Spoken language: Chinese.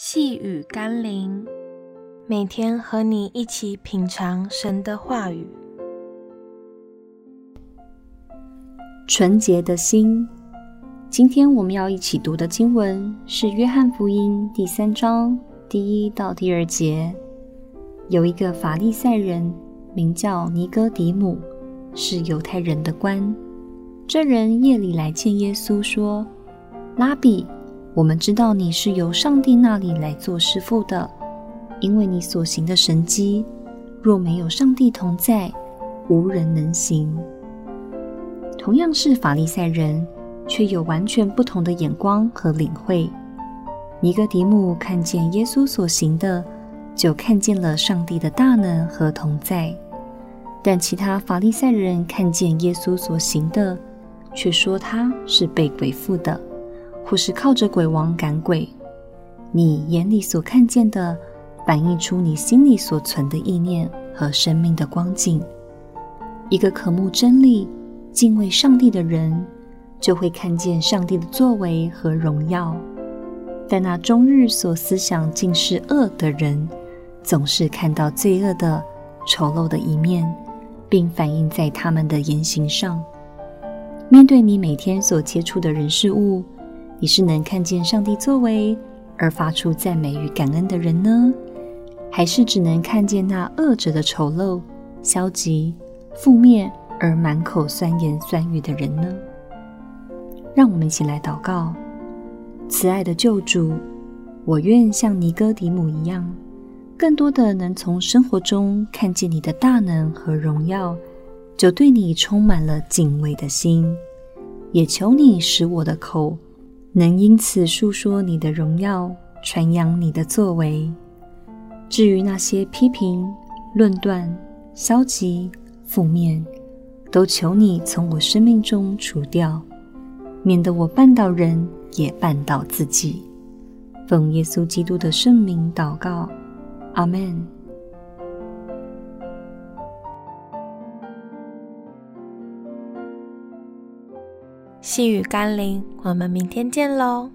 细雨甘霖，每天和你一起品尝神的话语。纯洁的心，今天我们要一起读的经文是《约翰福音》第三章第一到第二节。有一个法利赛人，名叫尼哥底母，是犹太人的官。这人夜里来见耶稣，说：“拉比。”我们知道你是由上帝那里来做师傅的，因为你所行的神迹，若没有上帝同在，无人能行。同样是法利赛人，却有完全不同的眼光和领会。尼哥底母看见耶稣所行的，就看见了上帝的大能和同在；但其他法利赛人看见耶稣所行的，却说他是被鬼附的。或是靠着鬼王赶鬼，你眼里所看见的，反映出你心里所存的意念和生命的光景。一个渴慕真理、敬畏上帝的人，就会看见上帝的作为和荣耀；但那终日所思想尽是恶的人，总是看到罪恶的、丑陋的一面，并反映在他们的言行上。面对你每天所接触的人事物，你是能看见上帝作为而发出赞美与感恩的人呢？还是只能看见那恶者的丑陋、消极、负面而满口酸言酸语的人呢？让我们一起来祷告：慈爱的救主，我愿像尼哥底母一样，更多的能从生活中看见你的大能和荣耀，就对你充满了敬畏的心。也求你使我的口，能因此述说你的荣耀，传扬你的作为。至于那些批评、论断、消极、负面，都求你从我生命中除掉，免得我绊倒人，也绊倒自己。奉耶稣基督的圣名祷告，阿门。细雨甘霖，我们明天见喽。